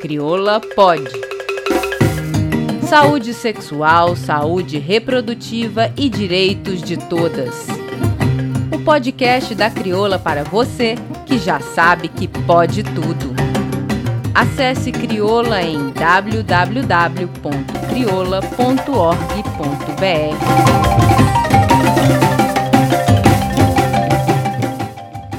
Crioula Pode. Saúde sexual, saúde reprodutiva e direitos de todas. O podcast da Crioula para você que já sabe que pode tudo. Acesse Crioula em www.crioula.org.br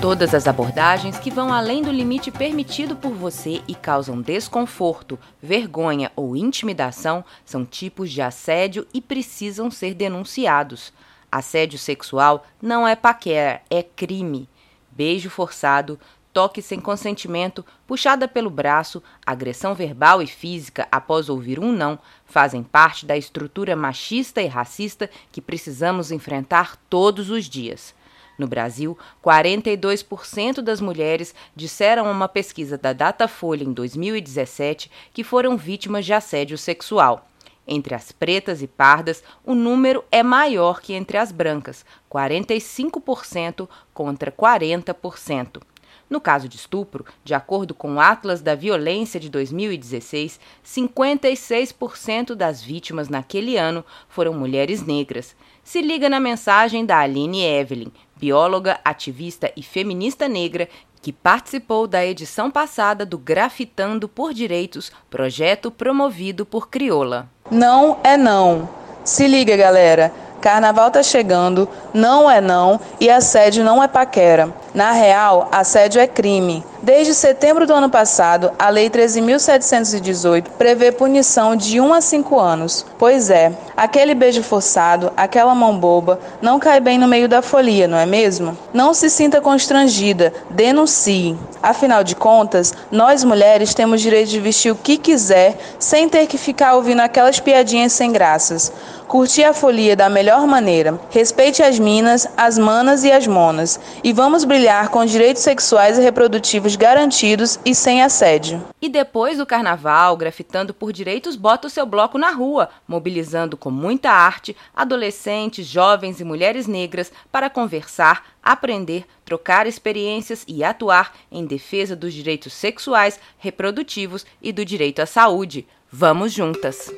todas as abordagens que vão além do limite permitido por você e causam desconforto, vergonha ou intimidação são tipos de assédio e precisam ser denunciados. Assédio sexual não é paquera, é crime. Beijo forçado, toque sem consentimento, puxada pelo braço, agressão verbal e física após ouvir um não fazem parte da estrutura machista e racista que precisamos enfrentar todos os dias. No Brasil, 42% das mulheres disseram a uma pesquisa da Datafolha em 2017 que foram vítimas de assédio sexual. Entre as pretas e pardas, o número é maior que entre as brancas, 45% contra 40%. No caso de estupro, de acordo com o Atlas da Violência de 2016, 56% das vítimas naquele ano foram mulheres negras. Se liga na mensagem da Aline Evelyn, bióloga, ativista e feminista negra, que participou da edição passada do Grafitando por Direitos, projeto promovido por Crioula. Não é não. Se liga, galera. Carnaval tá chegando, não é não e assédio não é paquera. Na real, assédio é crime. Desde setembro do ano passado, a Lei 13.718 prevê punição de 1 a 5 anos. Pois é, aquele beijo forçado, aquela mão boba, não cai bem no meio da folia, não é mesmo? Não se sinta constrangida, denuncie. Afinal de contas, nós mulheres temos direito de vestir o que quiser sem ter que ficar ouvindo aquelas piadinhas sem graças. Curtir a folia da melhor maneira. Respeite as minas, as manas e as monas. E vamos brilhar com direitos sexuais e reprodutivos garantidos e sem assédio. E depois do carnaval, grafitando por direitos, bota o seu bloco na rua, mobilizando com muita arte adolescentes, jovens e mulheres negras para conversar, aprender, trocar experiências e atuar em defesa dos direitos sexuais, reprodutivos e do direito à saúde. Vamos juntas!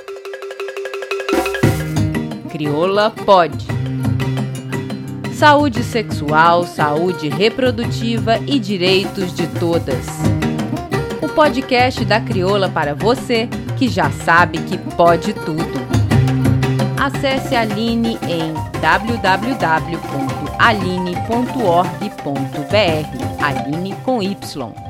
Crioula pode. Saúde sexual, saúde reprodutiva e direitos de todas. O podcast da Crioula para você que já sabe que pode tudo. Acesse a Aline em www.aline.org.br. Aline com Y.